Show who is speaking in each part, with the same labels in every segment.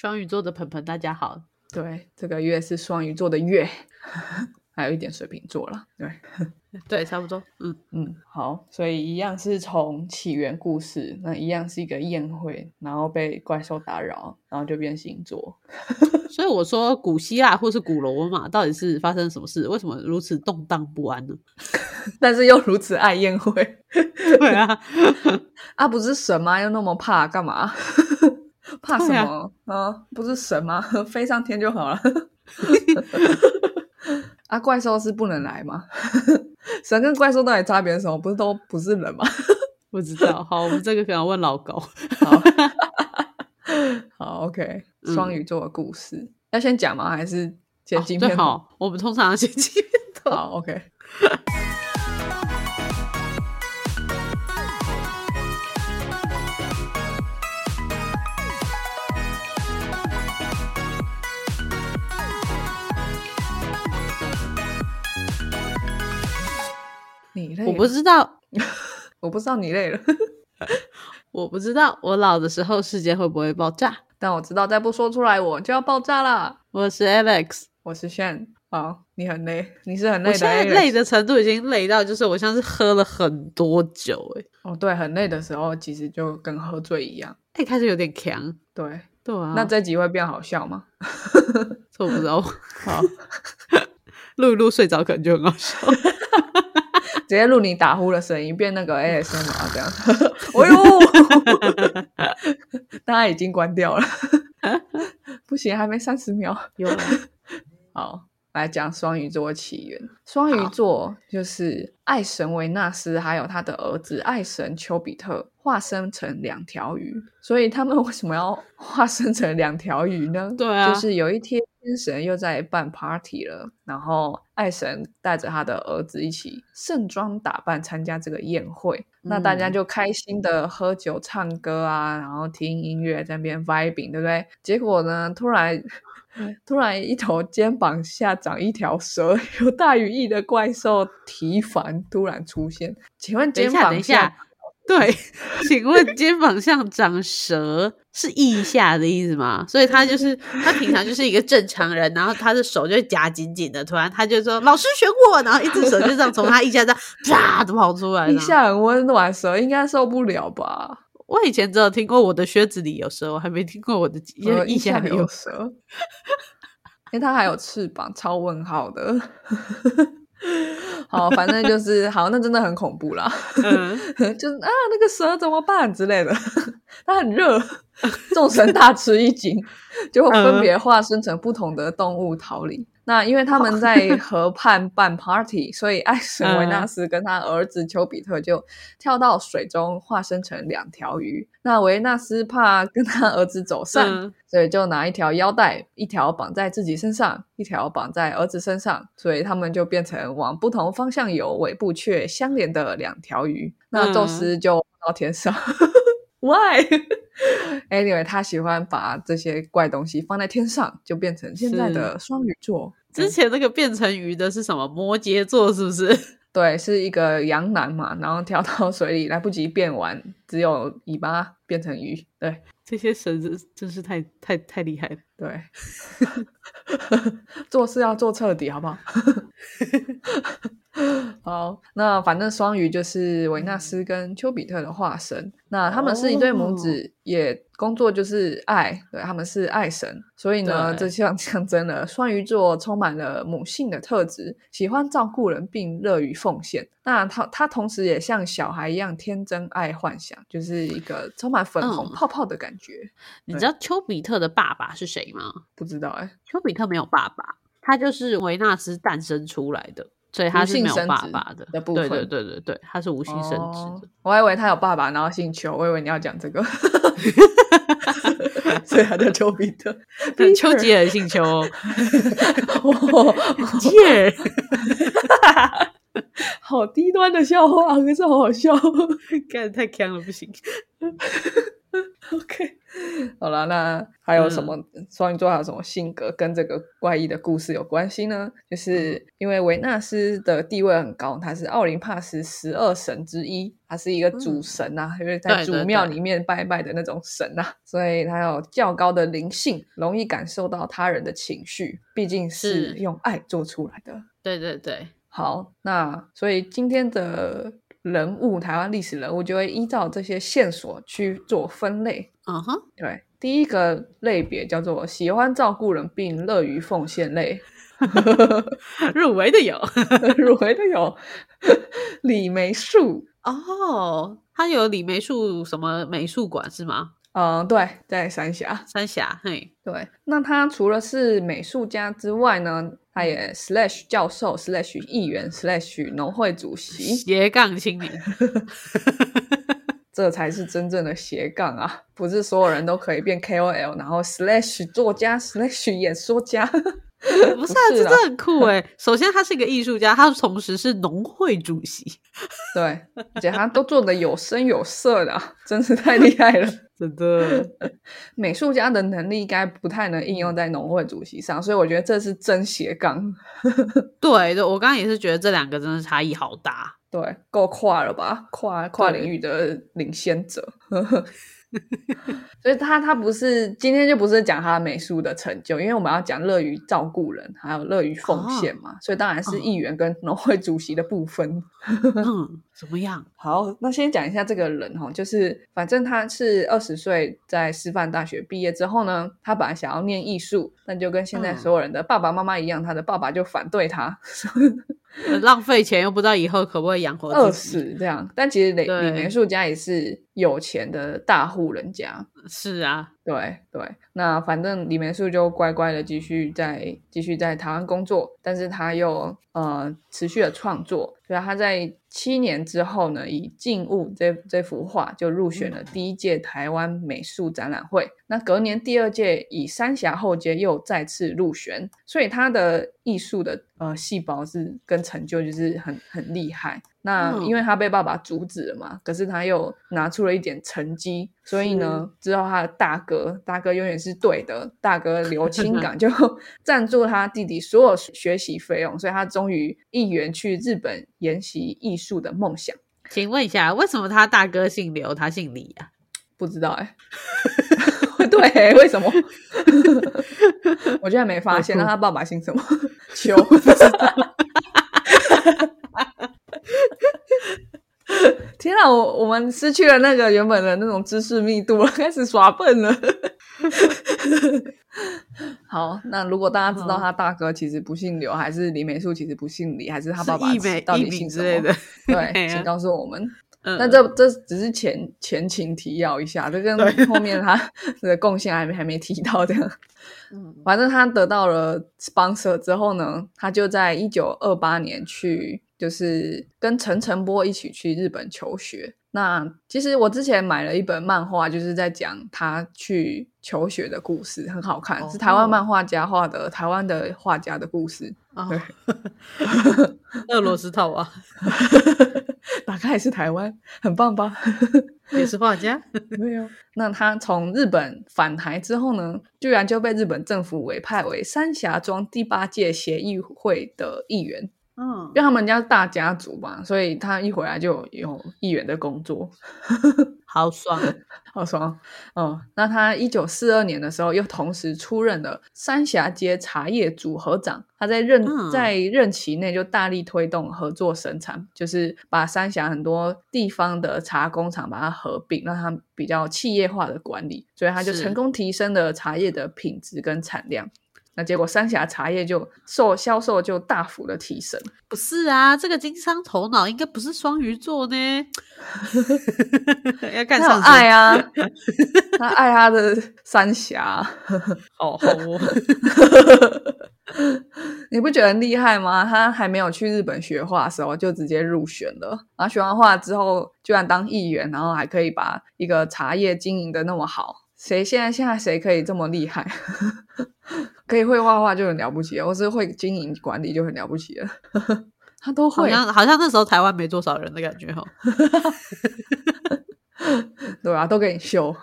Speaker 1: 双鱼座的盆盆，大家好。
Speaker 2: 对，这个月是双鱼座的月，还有一点水瓶座了。对，
Speaker 1: 对，差不多。嗯
Speaker 2: 嗯，好，所以一样是从起源故事，那一样是一个宴会，然后被怪兽打扰，然后就变星座。
Speaker 1: 所以我说，古希腊或是古罗马到底是发生什么事？为什么如此动荡不安呢？
Speaker 2: 但是又如此爱宴会。
Speaker 1: 对啊，
Speaker 2: 啊，不是神吗？又那么怕干嘛？怕什么啊？不是神吗？飞上天就好了。啊，怪兽是不能来吗？神跟怪兽到底差别是什么？不是都不是人吗？
Speaker 1: 不知道。好，我们这个可能问老高。
Speaker 2: 好，好，OK。双鱼座的故事要先讲吗？还是剪镜片？
Speaker 1: 好，我们通常剪镜片。
Speaker 2: 好，OK。
Speaker 1: 我不知道，
Speaker 2: 我不知道你累了。
Speaker 1: 我不知道我老的时候世界会不会爆炸，
Speaker 2: 但我知道再不说出来我就要爆炸了。
Speaker 1: 我是 Alex，
Speaker 2: 我是 Shan。好，你很累，你是很累的。
Speaker 1: 累的程度已经累到，就是我像是喝了很多酒哎。
Speaker 2: 哦，对，很累的时候其实就跟喝醉一样。
Speaker 1: 一开始有点强，
Speaker 2: 对
Speaker 1: 对啊。
Speaker 2: 那这集会变好笑吗？
Speaker 1: 这我不知道。
Speaker 2: 好，
Speaker 1: 录一录睡着可能就很好笑。
Speaker 2: 直接录你打呼的声音，变那个 ASMR 这样。哎呦，大家已经关掉了，不行，还没三十秒。
Speaker 1: 有，
Speaker 2: 好，来讲双鱼座起源。双鱼座就是爱神维纳斯，还有他的儿子爱神丘比特化身成两条鱼。所以他们 为什么要化身成两条鱼呢？
Speaker 1: 对啊，
Speaker 2: 就是有一天。天神又在办 party 了，然后爱神带着他的儿子一起盛装打扮参加这个宴会，那大家就开心的喝酒唱歌啊，然后听音乐在那边 vibing，对不对？结果呢，突然 突然一头肩膀下长一条蛇，有大羽翼的怪兽提凡突然出现，请问肩膀下？
Speaker 1: 对，请问肩膀上长蛇是腋下的意思吗？所以他就是他平常就是一个正常人，然后他的手就夹紧紧的，突然他就说：“老师选我！”然后一只手就这样从他腋下这样啪的跑出来。
Speaker 2: 腋下很温暖，蛇应该受不了吧？
Speaker 1: 我以前只有听过我的靴子里有蛇，我还没听过我的腋下
Speaker 2: 里有蛇。因为它还有翅膀，超问号的。好，反正就是好，那真的很恐怖啦。就是啊，那个蛇怎么办之类的？它很热，众神大吃一惊，就分别化身成不同的动物逃离。那因为他们在河畔办 party，所以艾神维纳斯跟他儿子丘比特就跳到水中，化身成两条鱼。那维纳斯怕跟他儿子走散，所以就拿一条腰带，一条绑在自己身上，一条绑在儿子身上，所以他们就变成往不同方向游，尾部却相连的两条鱼。那宙斯就到天上。Why？Anyway，他喜欢把这些怪东西放在天上，就变成现在的双鱼座。
Speaker 1: 之前那个变成鱼的是什么？摩羯座是不是？
Speaker 2: 对，是一个羊男嘛，然后跳到水里来不及变完，只有尾巴变成鱼。对，
Speaker 1: 这些神真真是太太太厉害了。
Speaker 2: 对，做事要做彻底，好不好？好，那反正双鱼就是维纳斯跟丘比特的化身，那他们是一对母子，也工作就是爱，对，他们是爱神，所以呢，这像象征了双鱼座充满了母性的特质，喜欢照顾人并乐于奉献。那他他同时也像小孩一样天真爱幻想，就是一个充满粉红泡泡的感觉。
Speaker 1: 你知道丘比特的爸爸是谁吗？
Speaker 2: 不知道哎，
Speaker 1: 丘比特没有爸爸，他就是维纳斯诞生出来的。所以他是没有爸爸的，
Speaker 2: 的部分，
Speaker 1: 对对对对对，他是无性生殖的。
Speaker 2: 我还以为他有爸爸，然后姓邱，我以为你要讲这个，所以他叫丘比特。
Speaker 1: 丘吉尔姓丘，
Speaker 2: 耶 好低端的笑话，可是好好笑，
Speaker 1: 干太强了，不行。
Speaker 2: OK，好了，那还有什么双鱼座还有什么性格跟这个怪异的故事有关系呢？就是因为维纳斯的地位很高，他是奥林帕斯十二神之一，他是一个主神呐，因为在主庙里面拜拜的那种神呐，所以他有较高的灵性，容易感受到他人的情绪，毕竟是用爱做出来的。
Speaker 1: 对对对，
Speaker 2: 好，那所以今天的。人物，台湾历史人物就会依照这些线索去做分类。
Speaker 1: 嗯哼，
Speaker 2: 对，第一个类别叫做喜欢照顾人并乐于奉献类，
Speaker 1: 入围的有，
Speaker 2: 入围的有李梅树
Speaker 1: 哦，他有李梅树什么美术馆是吗？
Speaker 2: 嗯，对，在三峡，
Speaker 1: 三峡，嘿，
Speaker 2: 对。那他除了是美术家之外呢，他也 slash 教授 slash 议员 slash 农会主席，
Speaker 1: 斜杠青年，
Speaker 2: 这才是真正的斜杠啊！不是所有人都可以变 KOL，然后 slash 作家 slash 演说家。
Speaker 1: 不是啊，这真的很酷哎！首先，他是一个艺术家，他同时是农会主席，
Speaker 2: 对，而且他都做的有声有色的，真是太厉害了，
Speaker 1: 真的。
Speaker 2: 美术家的能力应该不太能应用在农会主席上，所以我觉得这是真斜杠。
Speaker 1: 对的，我刚刚也是觉得这两个真的差异好大，
Speaker 2: 对，够跨了吧？跨跨领域的领先者。所以他他不是今天就不是讲他美术的成就，因为我们要讲乐于照顾人，还有乐于奉献嘛，所以当然是议员跟农会主席的部分。
Speaker 1: 嗯，怎么样？
Speaker 2: 好，那先讲一下这个人哈，就是反正他是二十岁在师范大学毕业之后呢，他本来想要念艺术，但就跟现在所有人的爸爸妈妈一样，他的爸爸就反对他。
Speaker 1: 浪费钱又不知道以后可不可以养活
Speaker 2: 饿死这样，但其实李李梅树家也是有钱的大户人家。
Speaker 1: 是啊，
Speaker 2: 对对，那反正李梅树就乖乖的继续在继续在台湾工作，但是他又呃持续的创作，所以他在。七年之后呢，以《静物》这这幅画就入选了第一届台湾美术展览会。那隔年第二届以《三峡后街》又再次入选，所以他的艺术的呃细胞是跟成就就是很很厉害。那因为他被爸爸阻止了嘛，可是他又拿出了一点成绩，所以呢，知道他的大哥，大哥永远是对的，大哥刘清 港就 赞助他弟弟所有学习费用，所以他终于一圆去日本研习艺术的梦想。
Speaker 1: 请问一下，为什么他大哥姓刘，他姓李啊？
Speaker 2: 不知道哎，对，为什么？我居然没发现，那他爸爸姓什么？邱。天啊，我我们失去了那个原本的那种知识密度了，开始耍笨了。好，那如果大家知道他大哥其实不姓刘，还是李美树其实不姓李，还是他爸爸到底姓什么？对，请告诉我们。那这这只是前前情提要一下，这跟 后面他的贡献还没还没提到这样。嗯，反正他得到了 sponsor 之后呢，他就在一九二八年去。就是跟陈晨波一起去日本求学。那其实我之前买了一本漫画，就是在讲他去求学的故事，很好看，是台湾漫画家画的，台湾的画家的故事。对，
Speaker 1: 俄罗斯套娃，
Speaker 2: 打开也是台湾，很棒吧？
Speaker 1: 也是画家，
Speaker 2: 没有。那他从日本返台之后呢，居然就被日本政府委派为三峡庄第八届协议会的议员。嗯，因为他们家是大家族嘛，所以他一回来就有议员的工作，
Speaker 1: 好爽，
Speaker 2: 好爽。嗯，那他一九四二年的时候，又同时出任了三峡街茶叶组合长。他在任在任期内就大力推动合作生产，就是把三峡很多地方的茶工厂把它合并，让它比较企业化的管理，所以他就成功提升了茶叶的品质跟产量。那结果三峡茶叶就售销售就大幅的提升，
Speaker 1: 不是啊？这个经商头脑应该不是双鱼座呢，要干什么？
Speaker 2: 爱啊，他爱他的三峡，
Speaker 1: 好好哦。
Speaker 2: 你不觉得很厉害吗？他还没有去日本学画的时候就直接入选了，然后学完画之后居然当议员，然后还可以把一个茶叶经营的那么好。谁现在现在谁可以这么厉害？可以会画画就很了不起，或是会经营管理就很了不起了。他都会，
Speaker 1: 好像好像那时候台湾没多少人的感觉哈。
Speaker 2: 对啊？都给你修。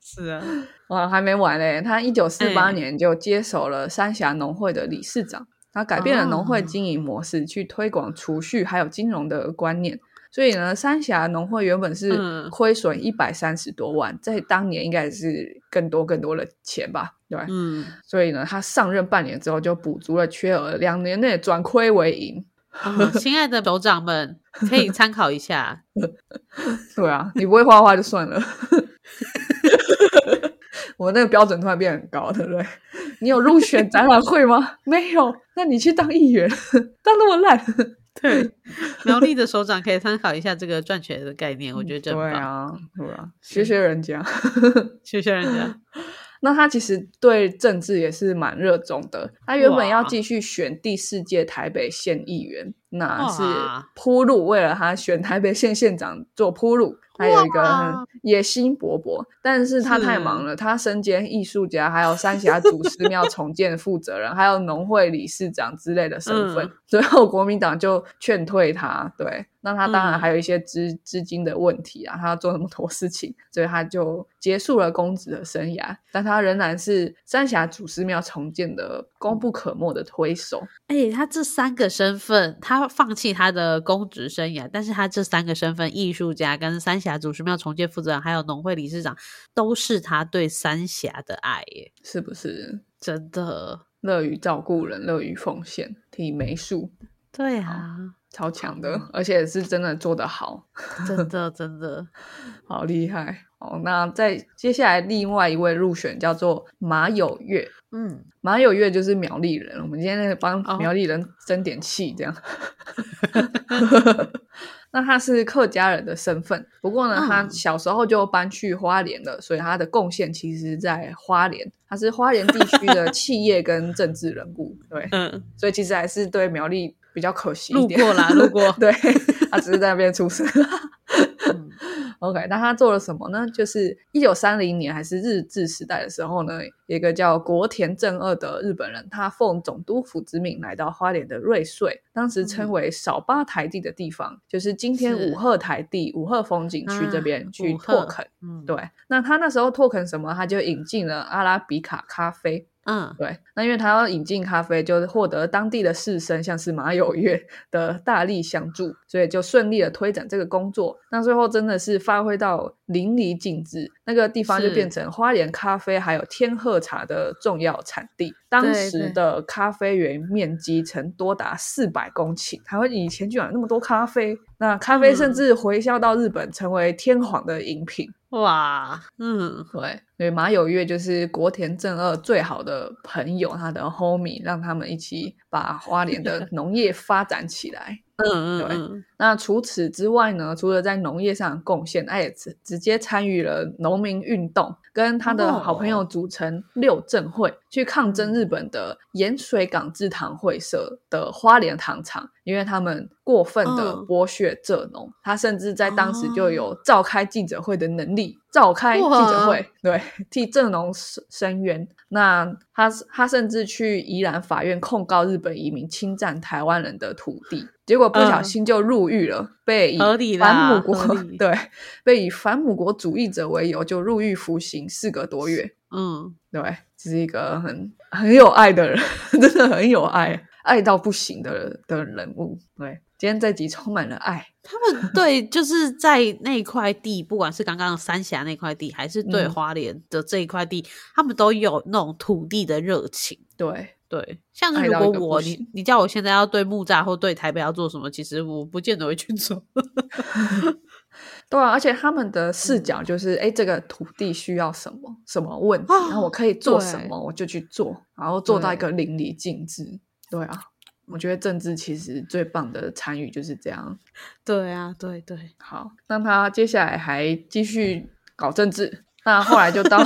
Speaker 1: 是啊，
Speaker 2: 哇，还没完嘞！他一九四八年就接手了三峡农会的理事长，他改变了农会经营模式，去推广储蓄还有金融的观念。所以呢，三峡农会原本是亏损一百三十多万，在当年应该是更多更多的钱吧，对吧？嗯，所以呢，他上任半年之后就补足了缺额，两年内转亏为盈。
Speaker 1: 亲爱的首长们，可以参考一下。
Speaker 2: 对啊，你不会画画就算了。我那个标准突然变很高，对不对？你有入选展览会吗？没有，那你去当议员，当那么烂。
Speaker 1: 对，苗栗的首长可以参考一下这个赚钱的概念，我觉得真棒。
Speaker 2: 对啊，对啊，学学人家，
Speaker 1: 学学人家。
Speaker 2: 那他其实对政治也是蛮热衷的。他原本要继续选第四届台北县议员，那是铺路，为了他选台北县县长做铺路。还有一个野心勃勃，但是他太忙了，他身兼艺术家，还有三峡祖师庙重建负责人，还有农会理事长之类的身份，最后国民党就劝退他。对。那他当然还有一些资资金的问题啊，他要做那么多事情，所以他就结束了公职的生涯。但他仍然是三峡祖师庙重建的功不可没的推手。
Speaker 1: 哎，他这三个身份，他放弃他的公职生涯，但是他这三个身份——艺术家、跟三峡祖师庙重建负责人，还有农会理事长，都是他对三峡的爱，耶，
Speaker 2: 是不是？
Speaker 1: 真的
Speaker 2: 乐于照顾人，乐于奉献，体没数。
Speaker 1: 对啊。
Speaker 2: 超强的，而且是真的做得好，
Speaker 1: 真的真的
Speaker 2: 好厉害哦。那在接下来另外一位入选叫做马有月，嗯，马有月就是苗栗人，我们今天帮苗栗人争点气，这样。那他是客家人的身份，不过呢，他小时候就搬去花莲了，所以他的贡献其实在花莲，他是花莲地区的企业跟政治人物，对，嗯，所以其实还是对苗栗。比较可惜一点，
Speaker 1: 路过啦，路过。
Speaker 2: 对，他只是在那边出生。OK，那他做了什么呢？就是一九三零年还是日治时代的时候呢，一个叫国田正二的日本人，他奉总督府之命来到花莲的瑞穗，当时称为少八台地的地方，就是今天五鹤台地、五鹤风景区这边去拓垦。嗯，对。那他那时候拓垦什么？他就引进了阿拉比卡咖啡。嗯，对，那因为他要引进咖啡，就获得当地的士绅，像是马有月的大力相助，所以就顺利的推展这个工作。那最后真的是发挥到淋漓尽致，那个地方就变成花莲咖啡还有天鹤茶的重要产地。当时的咖啡园面积曾多达四百公顷，台湾以前居然有那么多咖啡，那咖啡甚至回销到日本，成为天皇的饮品。
Speaker 1: 哇，嗯，
Speaker 2: 对，所以马有月就是国田正二最好的朋友，他的 homie，让他们一起把花莲的 农业发展起来。嗯嗯，对。那除此之外呢？除了在农业上贡献，他也直直接参与了农民运动，跟他的好朋友组成六镇会，去抗争日本的盐水港制糖会社的花莲糖厂，因为他们过分的剥削蔗农。他甚至在当时就有召开记者会的能力，召开记者会，对，替蔗农申冤。那他他甚至去宜兰法院控告日本移民侵占台湾人的土地。结果不小心就入狱了，被以反母国 对被以反母国主义者为由就入狱服刑四个多月。嗯，对，这是一个很很有爱的人，真的很有爱，爱到不行的的人物。对，今天这集充满了爱。
Speaker 1: 他们对就是在那块地，不管是刚刚三峡那块地，还是对花莲的这一块地，他们都有那种土地的热情。
Speaker 2: 对。
Speaker 1: 对，像是如果我你你叫我现在要对木栅或对台北要做什么，其实我不见得会去做。
Speaker 2: 对啊，而且他们的视角就是，哎，这个土地需要什么什么问题，然后我可以做什么，我就去做，然后做到一个淋漓尽致。对啊，我觉得政治其实最棒的参与就是这样。
Speaker 1: 对啊，对对。
Speaker 2: 好，那他接下来还继续搞政治，那后来就到。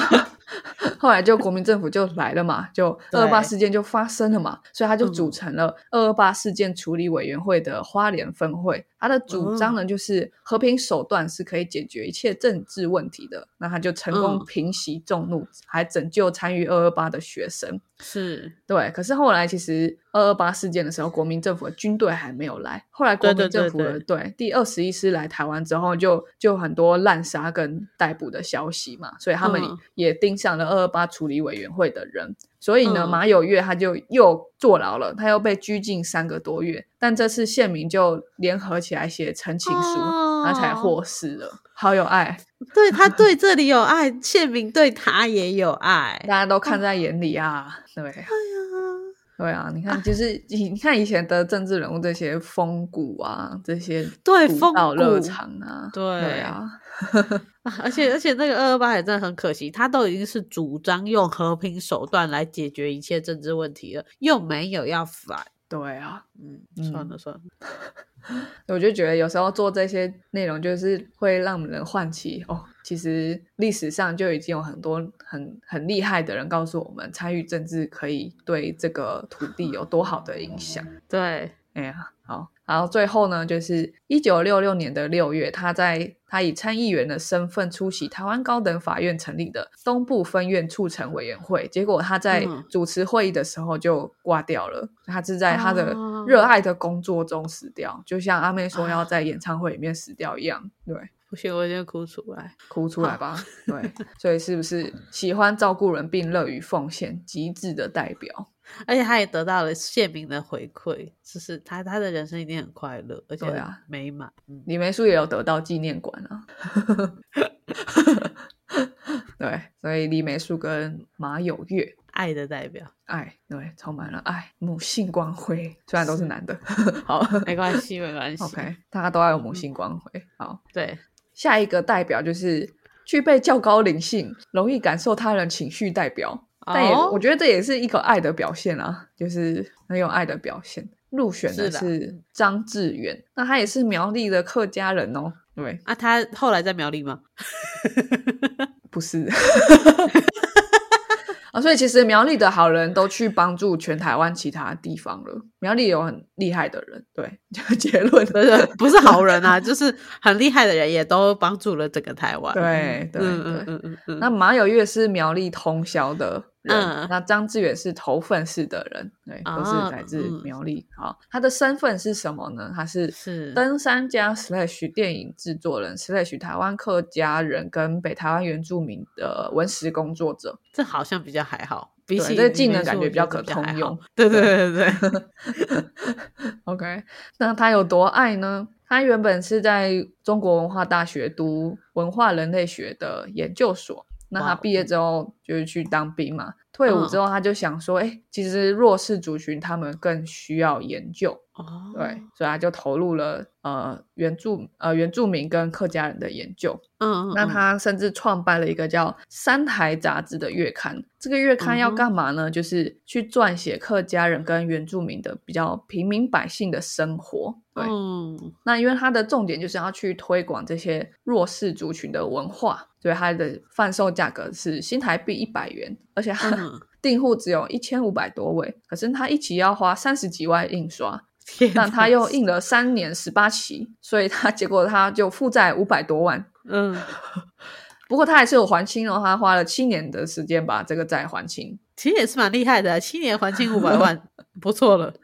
Speaker 2: 后来就国民政府就来了嘛，就二二八事件就发生了嘛，所以他就组成了二二八事件处理委员会的花莲分会。他的主张呢，就是和平手段是可以解决一切政治问题的。那他就成功平息众怒，还拯救参与二二八的学生。
Speaker 1: 是
Speaker 2: 对，可是后来其实二二八事件的时候，国民政府的军队还没有来。后来国民政府的对第二十一师来台湾之后，就就很多滥杀跟逮捕的消息嘛，所以他们也盯上了二二八处理委员会的人。所以呢，马有月他就又坐牢了，他又被拘禁三个多月。但这次县民就联合起来写陈情书，他才获释了。好有爱，
Speaker 1: 对他对这里有爱，县民对他也有爱，
Speaker 2: 大家都看在眼里啊。对，哎呀，对啊，你看，就是你看以前的政治人物这些风骨啊，这些
Speaker 1: 对风
Speaker 2: 骨热肠啊，
Speaker 1: 对
Speaker 2: 啊，
Speaker 1: 而且而且那个二二八也真的很可惜，他都已经是主张用和平手段来解决一切政治问题了，又没有要反。
Speaker 2: 对啊，
Speaker 1: 嗯，算了算了，
Speaker 2: 我就觉得有时候做这些内容，就是会让人唤起哦，其实历史上就已经有很多很很厉害的人告诉我们，参与政治可以对这个土地有多好的影响。
Speaker 1: 对，
Speaker 2: 哎呀，好。然后最后呢，就是一九六六年的六月，他在他以参议员的身份出席台湾高等法院成立的东部分院促成委员会，结果他在主持会议的时候就挂掉了。他是在他的热爱的工作中死掉，就像阿妹说要在演唱会里面死掉一样。对，
Speaker 1: 不行，我已经哭出来，
Speaker 2: 哭出来吧。对，所以是不是喜欢照顾人并乐于奉献，极致的代表？
Speaker 1: 而且他也得到了县民的回馈，就是他他的人生一定很快乐，而且啊美满。
Speaker 2: 李梅树也有得到纪念馆啊，对，所以李梅树跟马有月
Speaker 1: 爱的代表，
Speaker 2: 爱对充满了爱，母性光辉，虽然都是男的，好
Speaker 1: 没关系没关系
Speaker 2: ，OK，大家都要有母性光辉。好，
Speaker 1: 对，
Speaker 2: 下一个代表就是具备较高灵性，容易感受他人情绪代表。但也，我觉得这也是一个爱的表现啊，就是很有爱的表现。入选的是张志远，那他也是苗栗的客家人哦。对
Speaker 1: 啊，他后来在苗栗吗？
Speaker 2: 不是。所以其实苗栗的好人都去帮助全台湾其他地方了。苗栗有很厉害的人，对，结论
Speaker 1: 不是不是好人啊，就是很厉害的人也都帮助了整个台湾。
Speaker 2: 对对对，嗯嗯那马友月是苗栗通宵的。嗯，那张志远是头份式的人，对，都是来自苗栗。好，他的身份是什么呢？他是
Speaker 1: 是
Speaker 2: 登山家 slash 电影制作人 slash 台湾客家人跟北台湾原住民的文史工作者。
Speaker 1: 这好像比较还好，比起
Speaker 2: 这技能感觉
Speaker 1: 比
Speaker 2: 较可通用。
Speaker 1: 对对对对对。
Speaker 2: OK，那他有多爱呢？他原本是在中国文化大学读文化人类学的研究所。那他毕业之后就是去当兵嘛，退伍之后他就想说，哎，其实弱势族群他们更需要研究。哦，对，所以他就投入了呃原住呃原住民跟客家人的研究。嗯，那他甚至创办了一个叫《三台杂志》的月刊。这个月刊要干嘛呢？就是去撰写客家人跟原住民的比较平民百姓的生活。对，那因为它的重点就是要去推广这些弱势族群的文化，所以它的贩售价格是新台币一百元，而且它 订户只有一千五百多位，可是它一期要花三十几万印刷。但他又印了三年十八期，所以他结果他就负债五百多万。嗯，不过他还是有还清哦，他花了七年的时间把这个债还清，
Speaker 1: 其实也是蛮厉害的，七年还清五百万，不错了，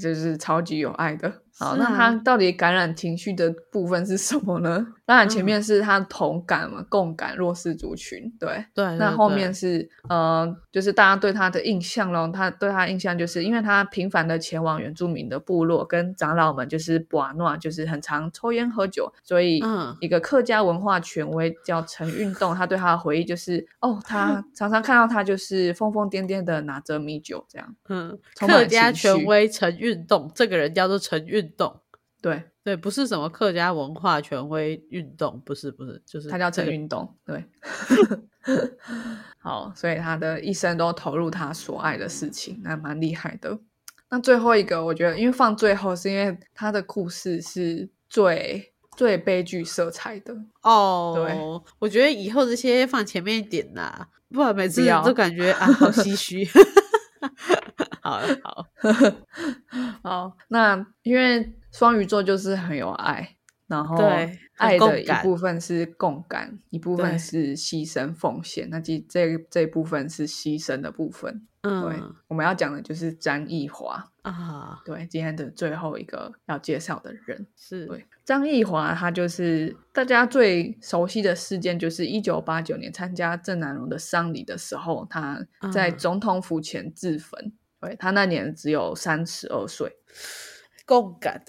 Speaker 2: 就是超级有爱的。好，那他到底感染情绪的部分是什么呢？当然前面是他同感嘛，共感弱势族群，对
Speaker 1: 对。
Speaker 2: 那后面是呃，就是大家对他的印象咯，他对他印象就是因为他频繁的前往原住民的部落，跟长老们就是布瓦诺，就是很常抽烟喝酒，所以一个客家文化权威叫陈运动，他对他的回忆就是哦，他 常常看到他就是疯疯癫癫的拿着米酒这样。嗯，
Speaker 1: 客家权威陈运动这个人叫做陈运。动
Speaker 2: 对
Speaker 1: 对，不是什么客家文化权威运动，不是不是，就是
Speaker 2: 他叫陈运动。对，好，所以他的一生都投入他所爱的事情，那蛮厉害的。那最后一个，我觉得因为放最后，是因为他的故事是最最悲剧色彩的
Speaker 1: 哦。
Speaker 2: 对，
Speaker 1: 我觉得以后这些放前面一点啦，不然每次都感觉啊好唏嘘。好好
Speaker 2: 好，那因为双鱼座就是很有爱，然后
Speaker 1: 对
Speaker 2: 爱的一部分是共感，一部分是牺牲奉献。那这这这部分是牺牲的部分。对，
Speaker 1: 嗯
Speaker 2: 我们要讲的就是张艺华。
Speaker 1: 啊，
Speaker 2: 对，今天的最后一个要介绍的人。
Speaker 1: 是，
Speaker 2: 对，张艺华他就是大家最熟悉的事件，就是一九八九年参加郑南榕的丧礼的时候，他在
Speaker 1: 嗯
Speaker 2: 总统府前自焚。对他那年只有三十二岁。
Speaker 1: 共感，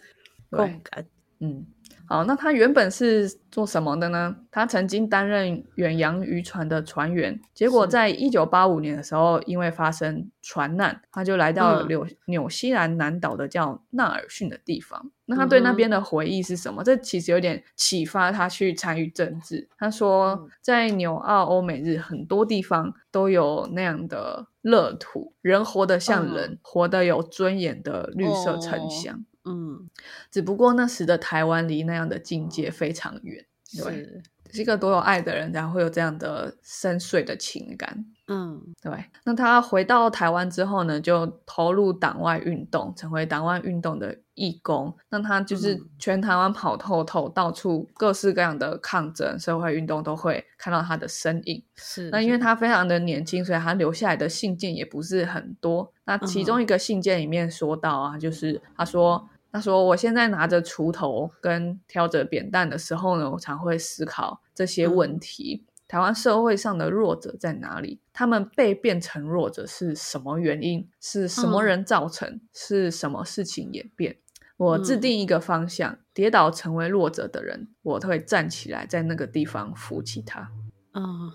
Speaker 1: 共感，
Speaker 2: 嗯，好，那他原本是做什么的呢？他曾经担任远洋渔船的船员，结果在一九八五年的时候，因为发生船难，他就来到
Speaker 1: 嗯
Speaker 2: 纽、纽西兰南岛的叫纳尔逊的地方。那他对那边的回忆是什么？这其实有点启发他去参与政治。他说
Speaker 1: 嗯，
Speaker 2: 在纽澳欧美日很多地方都有那样的乐土，人活得像
Speaker 1: 嗯
Speaker 2: 人，活得有尊严的绿色城
Speaker 1: 哦
Speaker 2: 乡。
Speaker 1: 嗯，
Speaker 2: 只不过那时的台湾离那样的境界非常远，对，
Speaker 1: 是，
Speaker 2: 是一个多有爱的人才会有这样的深邃的情感。
Speaker 1: 嗯
Speaker 2: 对，那他回到台湾之后呢，就投入党外运动，成为党外运动的义工。那他就是
Speaker 1: 嗯
Speaker 2: 全台湾跑透透，到处各式各样的抗争、社会运动都会看到他的身影。
Speaker 1: 是，
Speaker 2: 那因为他非常的年轻，所以他留下来的信件也不是很多。那其中一个信件里面说到啊，就是他说。他说：“我现在拿着锄头跟挑着扁担的时候呢，我常会思考这些问题。台湾社会上的弱者在哪里？他们被变成弱者是什么原因？是什么
Speaker 1: 嗯
Speaker 2: 人造成？是什么事情演变？我制
Speaker 1: 嗯
Speaker 2: 定一个方向，跌倒成为弱者的人，我会站起来，在那个地方扶起他。
Speaker 1: 嗯，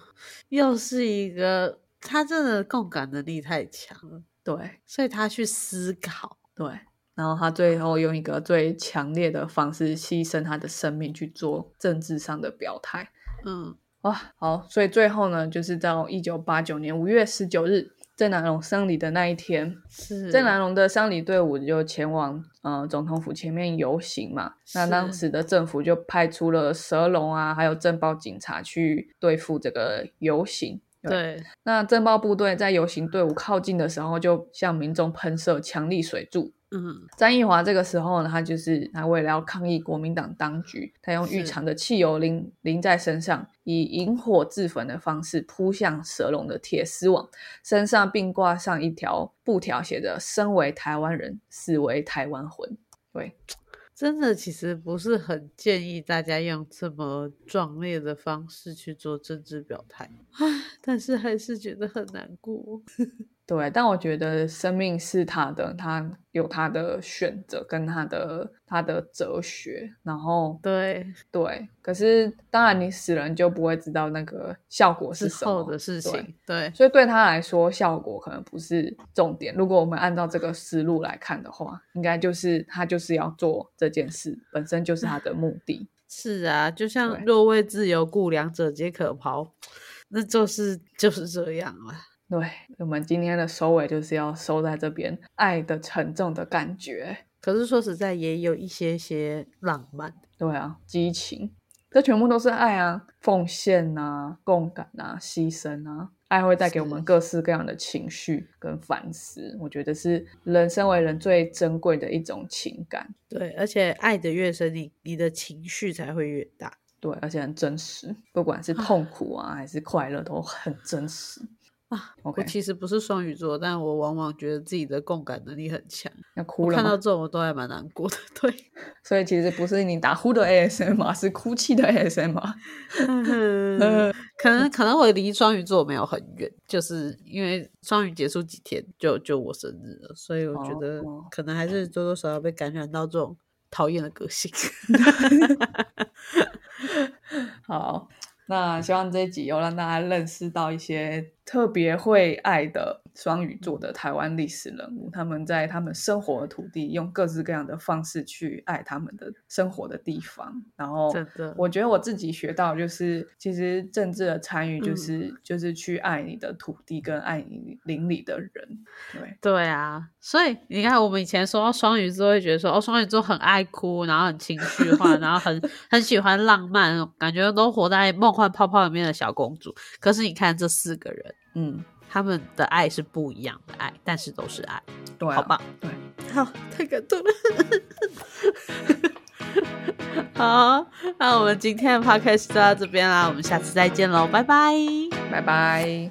Speaker 1: 又是一个，他真的共感能力太强了，
Speaker 2: 对，
Speaker 1: 所以他去思考，
Speaker 2: 对，然后他最后用一个最强烈的方式牺牲他的生命去做政治上的表态。
Speaker 1: 嗯
Speaker 2: 哇，好，所以最后呢，就是到一九八九年五月十九日，郑南榕丧礼的那一天，
Speaker 1: 是
Speaker 2: 郑南榕的丧礼队伍就前往呃总统府前面游行嘛。那当时的政府就派出了蛇龙啊，还有政报警察去对付这个游行。
Speaker 1: 对，
Speaker 2: 那政报部队在游行队伍靠近的时候，就向民众喷射强力水柱，
Speaker 1: 嗯
Speaker 2: 张义华这个时候呢，他就是他为了要抗议国民党当局，他用浴
Speaker 1: 是
Speaker 2: 场的汽油淋淋在身上，以引火自焚的方式扑向蛇龙的铁丝网，身上并挂上一条布条，写着“身为台湾人，死为台湾魂”。对，
Speaker 1: 真的其实不是很建议大家用这么壮烈的方式去做政治表态，唉，但是还是觉得很难过。
Speaker 2: 对，但我觉得生命是他的，他有他的选择跟他的他的哲学，然后
Speaker 1: 对，
Speaker 2: 对，可是当然你死人就不会知道那个效果是什么
Speaker 1: 的事情，对，
Speaker 2: 所以对他来说，效果可能不是重点。如果我们按照这个思路来看的话，应该就是他就是要做这件事，本身就是他的目的。
Speaker 1: 是啊，就像若为自由故，两者皆可抛，那就是就是这样了。
Speaker 2: 对我们今天的收尾就是要收在这边，爱的沉重的感觉。
Speaker 1: 可是说实在，也有一些些浪漫。
Speaker 2: 对啊，激情，这全部都是爱啊，奉献啊，共感啊，牺牲啊。爱会带给我们各式各样的情绪跟反思，我觉得是人身为人最珍贵的一种情感。
Speaker 1: 对，而且爱的越深，你你的情绪才会越大。
Speaker 2: 对，而且很真实，不管是痛苦啊还是快乐，都很真实。
Speaker 1: 啊 我其实不是双鱼座，但我往往觉得自己的共感能力很强。
Speaker 2: 要哭了
Speaker 1: 看到这种我都还蛮难过的。对，
Speaker 2: 所以其实不是你打呼的 ASMR，是哭泣的 ASMR。
Speaker 1: 嗯可能可能我离双鱼座没有很远，就是因为双鱼结束几天就就我生日了，所以我觉得
Speaker 2: 哦
Speaker 1: 可能还是多多少少被感染到这种讨厌的个性。
Speaker 2: 好，那希望这一集有让大家认识到一些特别会爱的双鱼座的台湾历史人物，他们在他们生活的土地，用各式各样的方式去爱他们的生活的地方。然后我觉得我自己学到就是，其实政治的参与
Speaker 1: 嗯
Speaker 2: 就是、就是去爱你的土地跟爱你邻里的人。对，
Speaker 1: 对啊，所以你看，我们以前说到双鱼座，会觉得说哦，双鱼座很爱哭，然后很情绪化，然后很 很喜欢浪漫，感觉都活在梦幻泡泡里面的小公主。可是你看这四个人，
Speaker 2: 嗯，
Speaker 1: 他们的爱是不一样的爱，但是都是爱，
Speaker 2: 对、啊，
Speaker 1: 好棒。
Speaker 2: 对，
Speaker 1: 好，太感动了。好，那我们今天的 podcast 就到这边啦，我们下次再见喽，拜拜，
Speaker 2: 拜拜。